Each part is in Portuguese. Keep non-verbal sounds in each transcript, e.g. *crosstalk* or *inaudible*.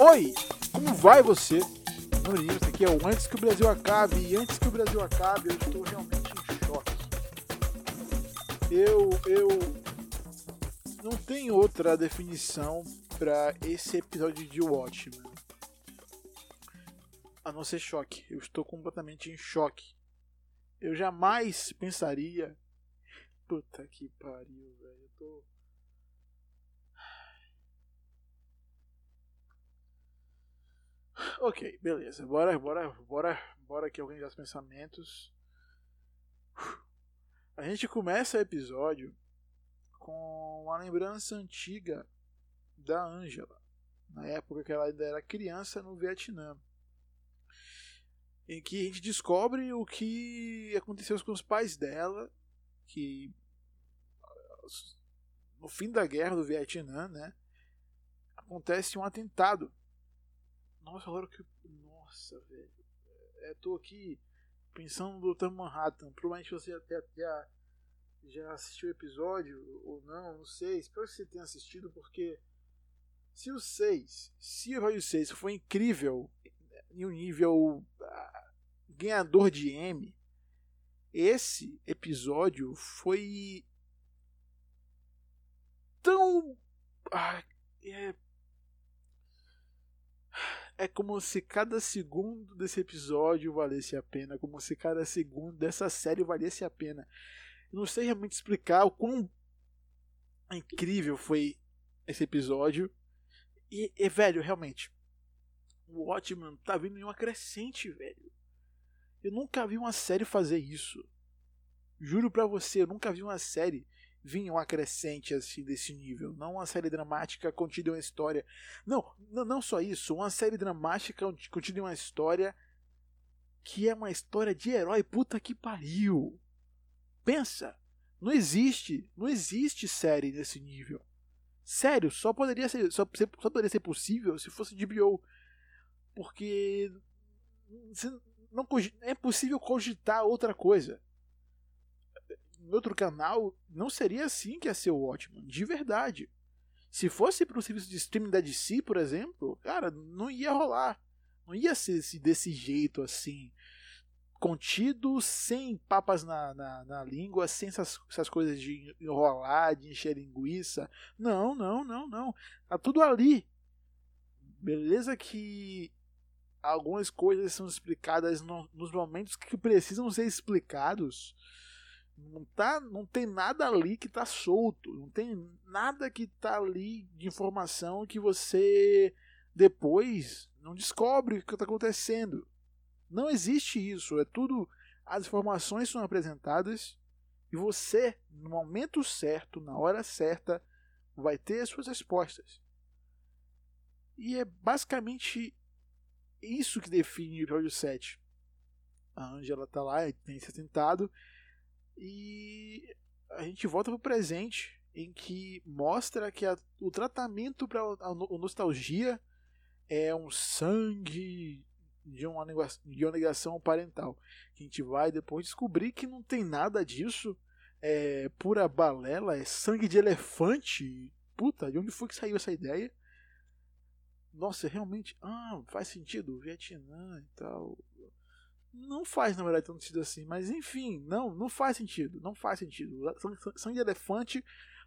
Oi, como vai você? Nurinho, isso aqui é o Antes que o Brasil acabe. E antes que o Brasil acabe, eu estou realmente em choque. Eu, eu não tenho outra definição para esse episódio de Watchmen. A não ser choque. Eu estou completamente em choque. Eu jamais pensaria. Puta que pariu, velho. Eu tô. Ok, beleza. Bora, bora, bora, bora aqui organizar os pensamentos. A gente começa o episódio com uma lembrança antiga da Angela, na época que ela ainda era criança no Vietnã. Em que a gente descobre o que aconteceu com os pais dela, que no fim da guerra do Vietnã, né, acontece um atentado nossa, agora que. Nossa, velho. É, tô aqui pensando no Dr. Manhattan. Provavelmente você até já, já assistiu o episódio ou não, não sei. Espero que você tenha assistido, porque se o 6, se o episódio 6 foi incrível em um nível ah, ganhador de M, esse episódio foi tão. Ah, é, é como se cada segundo desse episódio valesse a pena, como se cada segundo dessa série valesse a pena. Não sei realmente explicar o quão incrível foi esse episódio. E, e velho, realmente, o Watchmen tá vindo em uma crescente, velho. Eu nunca vi uma série fazer isso. Juro pra você, eu nunca vi uma série vinha uma crescente assim desse nível. Não uma série dramática contida em uma história. Não, não, só isso. Uma série dramática contida em uma história que é uma história de herói. Puta que pariu. Pensa. Não existe. Não existe série desse nível. Sério, só poderia ser, só, só poderia ser possível se fosse de bio. Porque não, é possível cogitar outra coisa em outro canal, não seria assim que ia ser o Watchmen, de verdade. Se fosse para o serviço de streaming da DC, por exemplo, cara, não ia rolar. Não ia ser desse jeito assim. Contido, sem papas na, na, na língua, sem essas, essas coisas de enrolar, de encher linguiça. Não, não, não, não. Tá tudo ali. Beleza que algumas coisas são explicadas no, nos momentos que precisam ser explicados não, tá, não tem nada ali que está solto, não tem nada que está ali de informação que você depois não descobre o que está acontecendo. Não existe isso, é tudo. As informações são apresentadas e você, no momento certo, na hora certa, vai ter as suas respostas. E é basicamente isso que define o episódio 7. A Angela está lá, tem se atentado e a gente volta pro presente, em que mostra que a, o tratamento para a, a nostalgia é um sangue de uma, de uma negação parental. A gente vai depois descobrir que não tem nada disso. É pura balela, é sangue de elefante. Puta, de onde foi que saiu essa ideia? Nossa, realmente. Ah, faz sentido. Vietnã e tal. Não faz, na verdade, tanto sentido assim. Mas enfim, não, não faz sentido. Não faz sentido. Sangue de elefante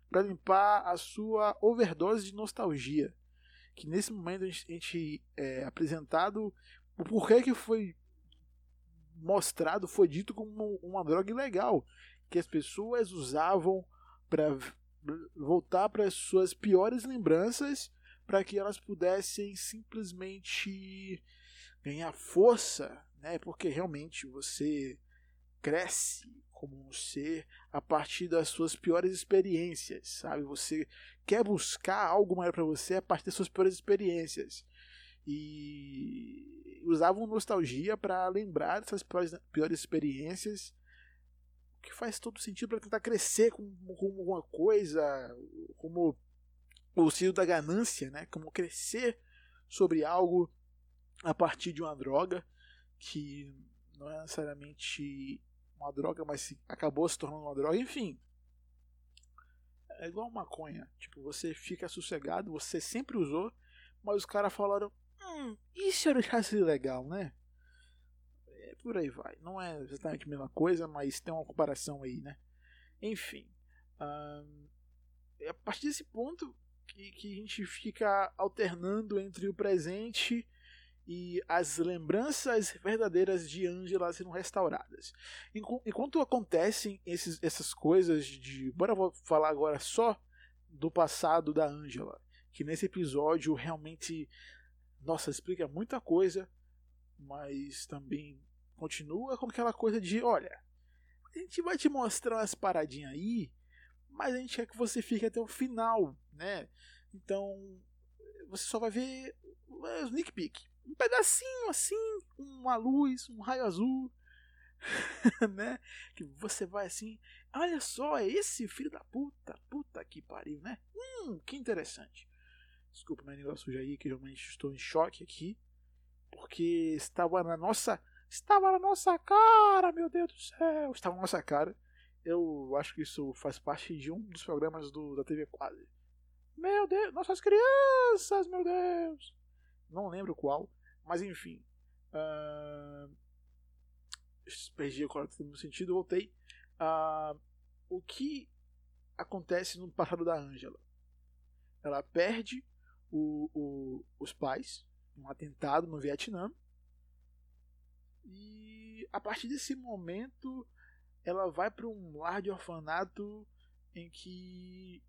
para limpar a sua overdose de nostalgia. Que nesse momento a gente, é apresentado o porquê que foi mostrado, foi dito como uma droga ilegal. Que as pessoas usavam para voltar para as suas piores lembranças para que elas pudessem simplesmente ganhar força né? Porque realmente você cresce como um ser a partir das suas piores experiências, sabe? Você quer buscar algo maior para você a partir das suas piores experiências. E usavam nostalgia para lembrar dessas piores, piores experiências, o que faz todo sentido para tentar crescer com, com alguma coisa, como o sentido da ganância, né? Como crescer sobre algo a partir de uma droga que não é necessariamente uma droga, mas acabou se tornando uma droga, enfim. É igual maconha, tipo, você fica sossegado, você sempre usou, mas os caras falaram: hum, e se eu deixasse legal, né? É, por aí vai. Não é exatamente a mesma coisa, mas tem uma comparação aí, né? Enfim. é a partir desse ponto que, que a gente fica alternando entre o presente e as lembranças verdadeiras de Angela sendo restauradas. Enquanto acontecem esses, essas coisas de. Bora falar agora só do passado da Angela. Que nesse episódio realmente. Nossa, explica muita coisa, mas também continua com aquela coisa de: olha, a gente vai te mostrar umas paradinhas aí, mas a gente quer que você fique até o final, né? Então, você só vai ver o sneak peek um pedacinho assim, uma luz, um raio azul, *laughs* né? Que você vai assim, olha só, é esse filho da puta, puta que pariu, né? Hum, que interessante. Desculpa meu negócio suja aí, que realmente estou em choque aqui, porque estava na nossa, estava na nossa cara, meu Deus do céu, estava na nossa cara. Eu acho que isso faz parte de um dos programas do, da TV Quase. Meu Deus, nossas crianças, meu Deus não lembro qual, mas enfim. Uh, perdi agora no sentido, voltei. Uh, o que acontece no passado da Angela? Ela perde o, o, os pais, um atentado no Vietnã, e a partir desse momento ela vai para um lar de orfanato em que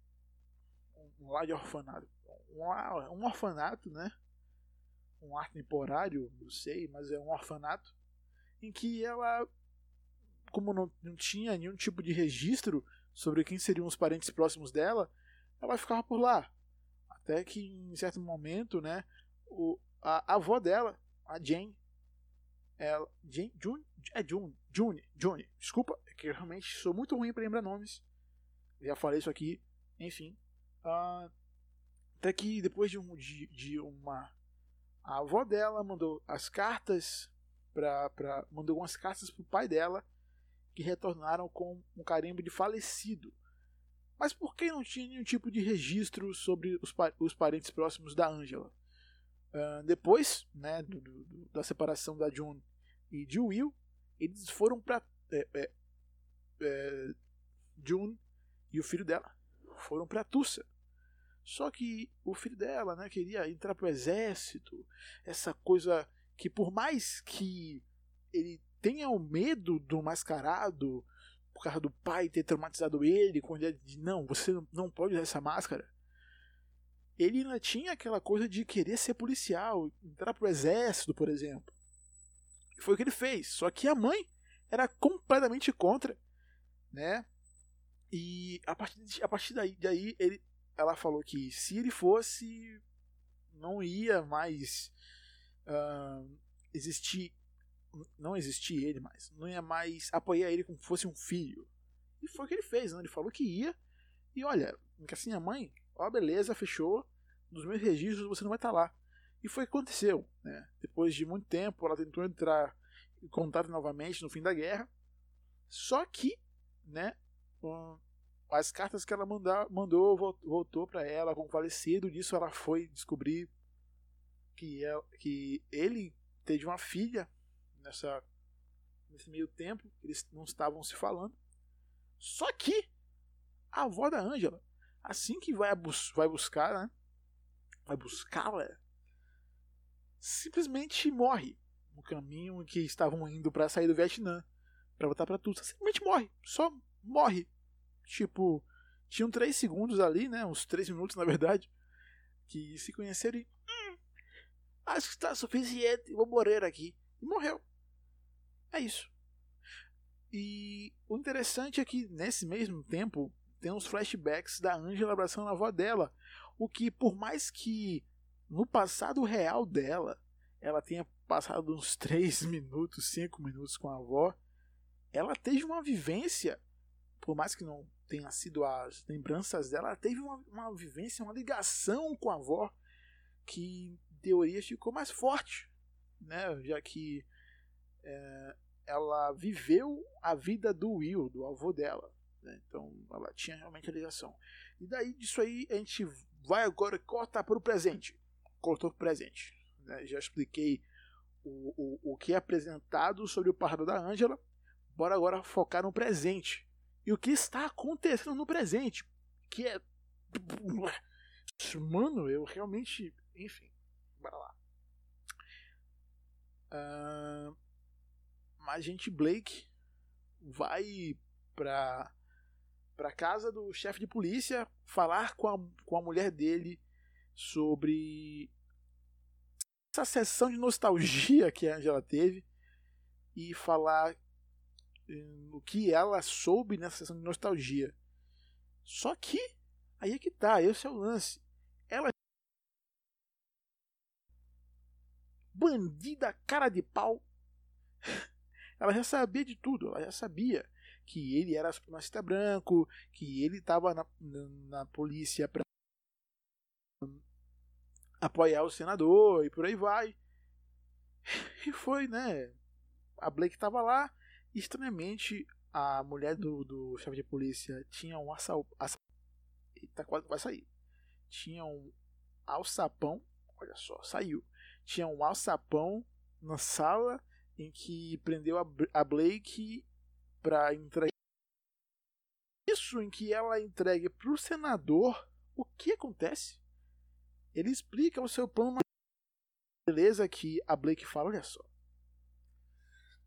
um lar de orfanato um, um orfanato né um ar temporário, não sei, mas é um orfanato, em que ela, como não, não tinha nenhum tipo de registro sobre quem seriam os parentes próximos dela, ela ficava por lá. Até que em certo momento, né, o, a, a avó dela, a Jane, ela, Jane, June, é June, June, June, desculpa, é que eu realmente sou muito ruim para lembrar nomes. Já falei isso aqui, enfim. Uh, até que depois de, um, de, de uma a avó dela mandou as cartas para mandou algumas cartas para o pai dela que retornaram com um carimbo de falecido. Mas por que não tinha nenhum tipo de registro sobre os, os parentes próximos da Angela? Uh, depois né, do, do, da separação da June e de Will, eles foram para é, é, é, June e o filho dela foram para Tulsa só que o filho dela, né, queria entrar pro exército, essa coisa que por mais que ele tenha o medo do mascarado, por causa do pai ter traumatizado ele, com ele de não, você não pode usar essa máscara. Ele ainda tinha aquela coisa de querer ser policial, entrar pro exército, por exemplo. Foi o que ele fez. Só que a mãe era completamente contra, né? E a partir, de, a partir daí, daí ele ela falou que se ele fosse, não ia mais uh, existir, não existir ele mais, não ia mais apoiar ele como se fosse um filho. E foi o que ele fez, né? ele falou que ia, e olha, assim a mãe, ó, beleza, fechou, nos meus registros você não vai estar lá. E foi o que aconteceu, né? Depois de muito tempo, ela tentou entrar em contato novamente no fim da guerra, só que, né, as cartas que ela mandou voltou para ela com falecido. Disso ela foi descobrir que, ela, é, que ele teve uma filha nessa nesse meio tempo. Eles não estavam se falando. Só que a avó da Ângela, assim que vai, bus vai buscar, né? Vai buscá-la, simplesmente morre no caminho que estavam indo para sair do Vietnã, para voltar para Tulsa. Simplesmente morre, só morre tipo, tinham três segundos ali, né? Uns três minutos, na verdade, que se conheceram e. Hum, acho que está suficiente, vou morrer aqui. E morreu. É isso. E o interessante é que nesse mesmo tempo tem uns flashbacks da Angela abraçando a avó dela. O que, por mais que no passado real dela ela tenha passado uns 3 minutos, 5 minutos com a avó, ela teve uma vivência por mais que não tenha sido as lembranças dela, ela teve uma, uma vivência, uma ligação com a avó que, em teoria, ficou mais forte, né? já que é, ela viveu a vida do Will, do avô dela. Né? Então ela tinha realmente a ligação. E daí disso aí a gente vai agora cortar para o presente. cortou pro presente. Né? Já expliquei o, o, o que é apresentado sobre o passado da Angela. Bora agora focar no presente. E o que está acontecendo no presente. Que é. Mano, eu realmente. Enfim, bora lá. Uh, agente Blake vai pra, pra casa do chefe de polícia falar com a, com a mulher dele sobre essa sessão de nostalgia que a Angela teve e falar o que ela soube nessa sessão de nostalgia. Só que aí é que tá, esse é o lance. Ela bandida cara de pau. *laughs* Ela já sabia de tudo, ela já sabia que ele era supremacista branco, que ele estava na, na, na, polícia para apoiar o senador e por aí vai. *laughs* E foi, né? A Blake estava lá, estranhamente a mulher do, do chefe de polícia tinha um assal, Eita, quase vai sair. Tinha um alçapão, olha só, saiu tinha um alçapão na sala em que prendeu a, Blake para entregar isso em que ela entregue para o senador o que acontece. Ele explica o seu plano beleza que a Blake fala, olha só.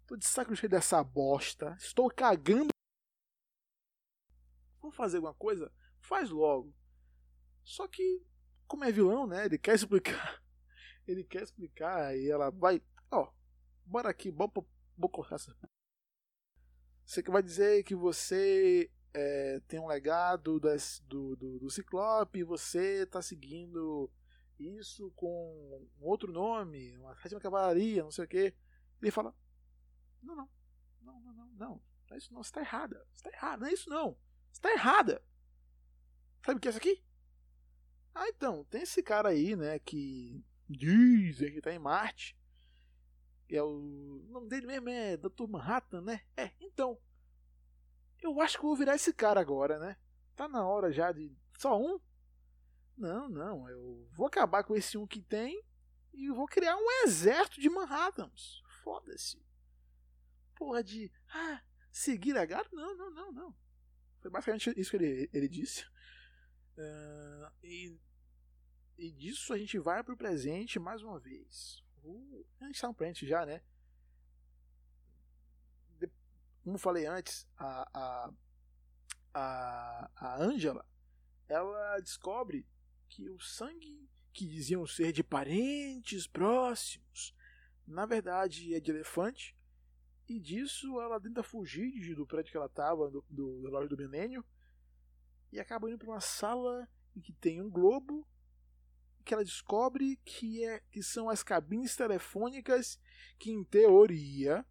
Tô de saco cheio dessa bosta. Estou cagando. Vamos fazer alguma coisa? Faz logo. Só que, como é vilão, né? Ele quer *laughs* explicar ele quer explicar e ela vai. Ó, bora aqui, bora, cortar essa. Você que vai dizer que você é, tem um legado das, do, do, do Ciclope e você está seguindo isso com um outro nome, uma sétima cavalaria, não sei o que. Ele fala: Não, não, não, não, não, não, não é isso não, você está errada, você está errada, não é isso não, você está errada. Sabe o que é isso aqui? Ah, então, tem esse cara aí, né, que Dizem que tá em Marte. É o... o nome dele mesmo é Dr. Manhattan, né? É, então. Eu acho que vou virar esse cara agora, né? Tá na hora já de. Só um? Não, não. Eu vou acabar com esse um que tem e vou criar um exército de Manhattans. Foda-se. Porra de. Ah, seguir a gata? Não, não, não, não. Foi basicamente isso que ele, ele disse. Uh, e e disso a gente vai para o presente mais uma vez. Uh, a gente está no presente já, né? De, como falei antes, a, a, a, a Angela ela descobre que o sangue que diziam ser de parentes próximos, na verdade é de elefante, e disso ela tenta fugir do prédio que ela estava, do, do, loja do milênio, e acaba indo para uma sala em que tem um globo que ela descobre que, é, que são as cabines telefônicas que, em teoria,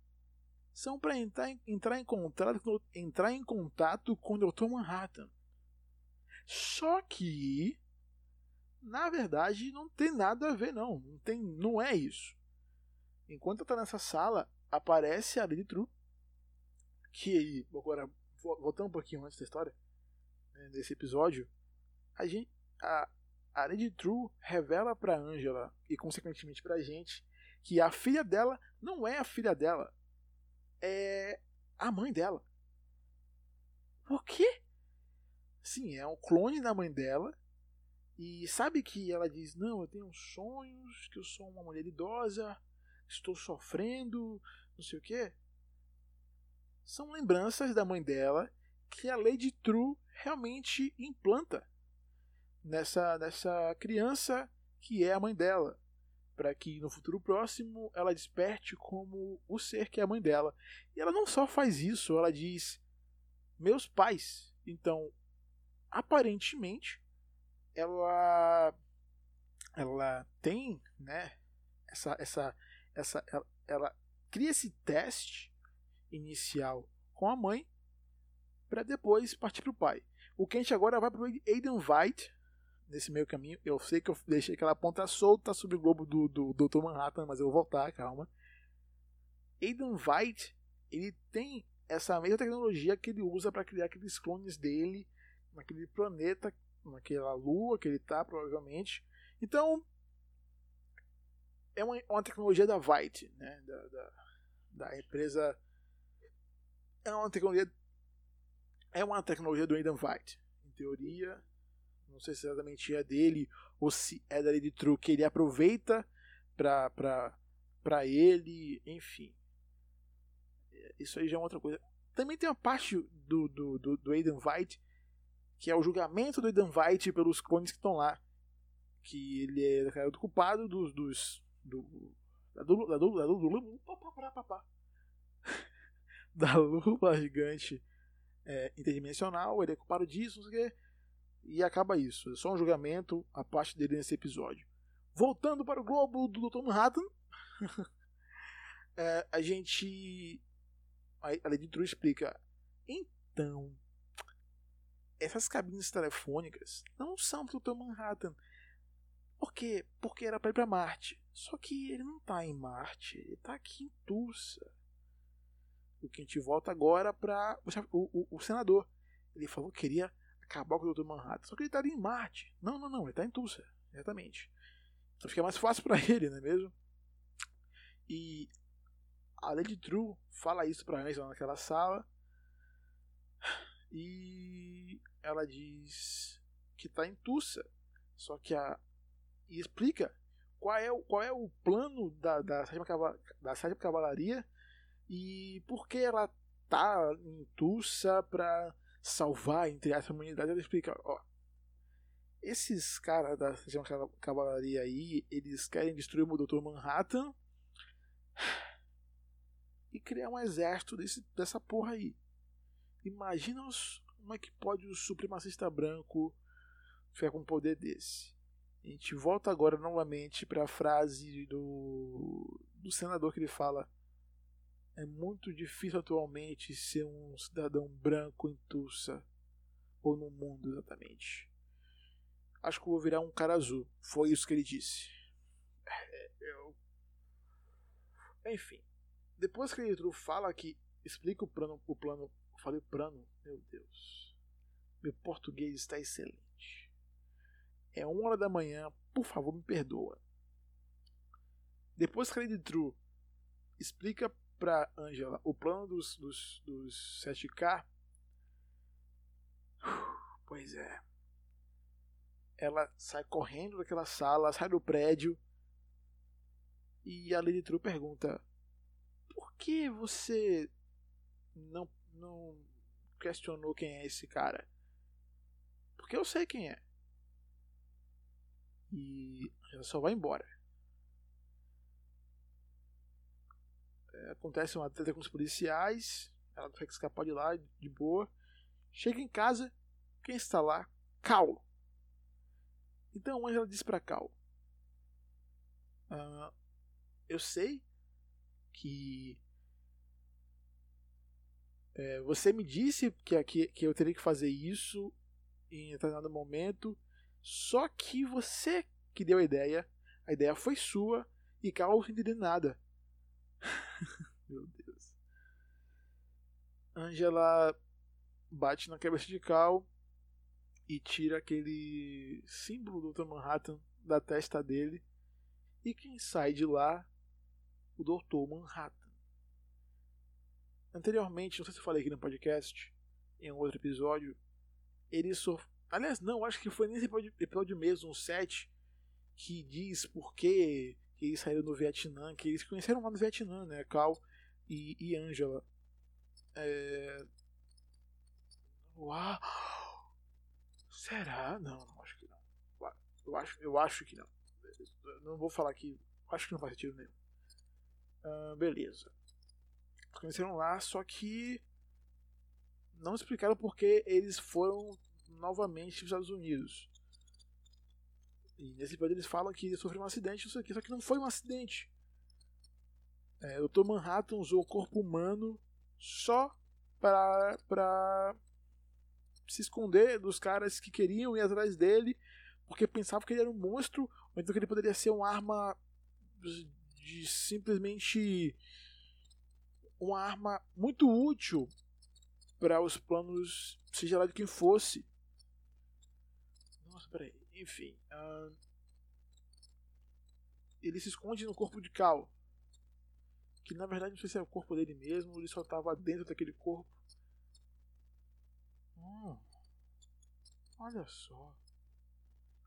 são para entrar, entrar, em contato, entrar em contato com o Dr. Manhattan. Só que, na verdade, não tem nada a ver, não. Não, tem, não é isso. Enquanto está nessa sala, aparece a Lily True, que, agora, voltando um pouquinho antes da história, né, desse episódio, a gente, a, a Lady True revela para Angela e consequentemente para a gente que a filha dela não é a filha dela, é a mãe dela. O quê? Sim, é um clone da mãe dela. E sabe que ela diz: Não, eu tenho sonhos, que eu sou uma mulher idosa, estou sofrendo, não sei o quê. São lembranças da mãe dela que a Lady True realmente implanta nessa, nessa criança que é a mãe dela, para que no futuro próximo ela desperte como o ser que é a mãe dela. E ela não só faz isso, ela diz: meus pais. Então, aparentemente, ela ela tem, né, essa essa essa ela, ela cria esse teste inicial com a mãe para depois partir para o pai. O gente agora vai para o Aiden White, nesse meio caminho. Eu sei que eu deixei aquela ponta solta sobre o globo do, do, Dr. Manhattan, mas eu vou voltar, calma. Aidan White, ele tem essa mesma tecnologia que ele usa para criar aqueles clones dele naquele planeta, naquela lua que ele tá, provavelmente. Então, é uma, uma tecnologia da Vite, né? Da, da, da, empresa. É uma tecnologia. É uma tecnologia do Aidan Vite. Em teoria, não sei se exatamente é dele ou se é da Lady True que ele aproveita para para ele, enfim. Isso aí já é outra coisa. Também tem uma parte do, do, do, do Aidan White, que é o julgamento do Aidan White pelos clones que estão lá. Que ele é o culpado dos. dos do, da lula gigante é, interdimensional, ele é culpado disso, não sei o quê. E acaba isso. É só um julgamento, a parte dele nesse episódio. Voltando para o globo do Dr. Manhattan, *laughs* é, a gente. A Lady True explica. Então, essas cabines telefônicas não são para o Dr. Manhattan. Por quê? Porque era para ir para Marte. Só que ele não está em Marte, ele está aqui em Tulsa. O que a gente volta agora para o, o, o, senador. Ele falou que queria acabar com o Dr. Manhattan, só que ele está ali em Marte. Não, não, não, ele está em Tulsa, exatamente. Então fica mais fácil para *laughs* ele, não é mesmo? E a Lady True fala isso pra Angela naquela sala. E ela diz que tá em Tulsa. Só que a. E explica qual é, o, qual é o plano da, da, sétima, da sétima cavalaria e por que ela tá em Tulsa pra salvar, entre essa humanidade. Ela explica, ó. Esses caras da sétima cavalaria aí, eles querem destruir o Dr. Manhattan e criar um exército desse, dessa porra aí. Imagina os, como é que pode o supremacista branco ficar com um poder desse. A gente volta agora novamente para a frase do, do senador que ele fala: É muito difícil atualmente ser um cidadão branco em Tulsa, ou no mundo exatamente. Acho que vou virar um cara azul. Foi isso que ele disse. É, eu enfim. Depois que ele fala que explica o plano, o plano, eu falei plano, meu Deus. Meu português está excelente. É uma hora da manhã, por favor, me perdoa. Depois que ele True explica para Angela o plano dos, dos, dos 7K, *sighs* pois é. Ela sai correndo daquela sala, sai do prédio e a Lady True pergunta: Por que você não, não questionou quem é esse cara? Porque eu sei quem é. E ela só vai embora. É, acontece uma treta com os policiais. Ela consegue escapar de lá de boa. Chega em casa. Quem está lá? Cal. Então ela diz para Cal: ah, eu sei que é, você me disse que, que, que eu teria que fazer isso em determinado momento, só que você que deu a ideia, a ideia foi sua e Cal não entendeu nada. *laughs* Meu Deus. Angela bate na cabeça de Cal e tira aquele símbolo do Dr. Manhattan da testa dele. E quem sai de lá o Doutor Manhattan. Anteriormente, não sei se eu falei aqui no podcast, em um outro episódio, ele sofreu. Aliás, não, acho que foi nesse episódio mesmo, um 7, que diz por que eles saíram do Vietnã, que eles conheceram lá no Vietnã, né? Cal e, e Angela. É... Uau! Será? Não, não acho que não. Eu acho, eu acho que não. não vou falar que. Acho que não faz sentido nenhum. Uh, beleza. Conheceram lá, só que não explicaram porque eles foram novamente os Estados Unidos. E nesse episódio eles falam que sofreram um acidente, isso aqui, só que não foi um acidente. É, o Dr. Manhattan usou o corpo humano só para, para se esconder dos caras que queriam ir atrás dele, porque pensavam que ele era um monstro, ou então que ele poderia ser uma arma de simplesmente uma arma muito útil para os planos, seja lá de quem fosse. Peraí. Enfim. Uh... ele se esconde no corpo de Cal. Que na verdade não sei se é o corpo dele mesmo, ele só estava dentro daquele corpo. Hum, olha só.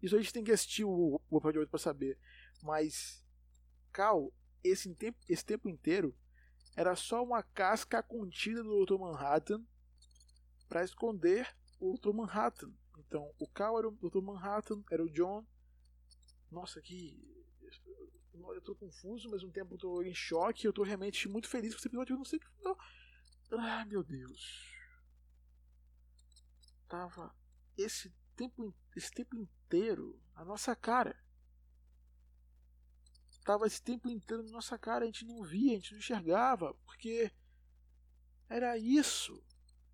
Isso a gente tem que assistir o, o episódio 8 pra saber. Mas Cal, esse tempo, esse tempo inteiro, era só uma casca contida do Dr. Manhattan para esconder o Dr. Manhattan. Então, o Cal era o Dr. Manhattan, era o John. Nossa, que. Eu tô confuso, mas mesmo tempo eu tô em choque. Eu tô realmente muito feliz com esse episódio. Eu não sei o que. Ah, meu Deus. Tava esse tempo, esse tempo inteiro na nossa cara. Tava esse tempo inteiro na nossa cara. A gente não via, a gente não enxergava. Porque era isso.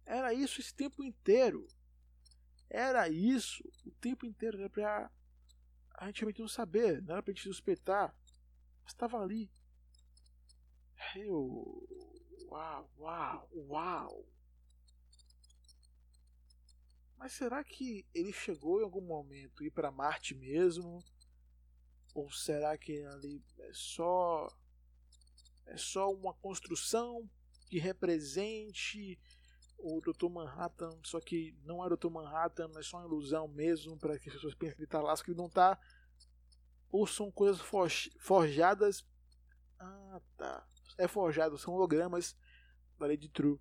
Era isso esse tempo inteiro. Era isso o tempo inteiro. Era pra a gente realmente não saber. Não era pra gente suspeitar. Estava ali. Eu. Uau, uau, uau. Mas será que ele chegou em algum momento ir para Marte mesmo? Ou será que ali é só é só uma construção que represente o Dr. Manhattan, só que não é o Dr. Manhattan, é só uma ilusão mesmo para que as pessoas pensem que ele está lá, só que ele não está. Ou são coisas forjadas. Ah, tá. É forjado, são hologramas da Lady True.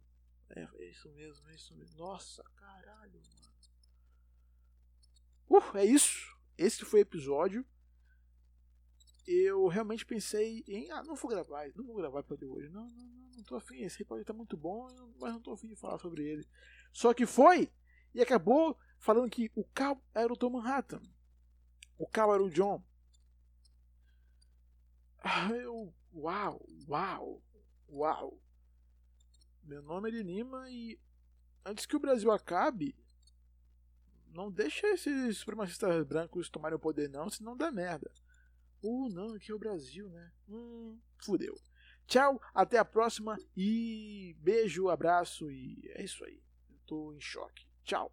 É, é isso mesmo, é isso mesmo. Nossa, caralho, mano. Uh, é isso. Esse foi o episódio. Eu realmente pensei em. Ah, não vou gravar, não vou gravar para hoje. Não, não, não, não tô afim. Esse episódio tá muito bom, mas não tô afim de falar sobre ele. Só que foi e acabou falando que o Cal era o Tom Manhattan. O Cal era o John. Ah, eu. Uau, uau, uau. Meu nome é Lima e antes que o Brasil acabe, não deixa esses supremacistas brancos tomarem o poder não, senão dá merda. Uh, não, aqui é o Brasil, né? Hum, fudeu. Tchau, até a próxima e beijo, abraço e é isso aí. Eu tô em choque. Tchau.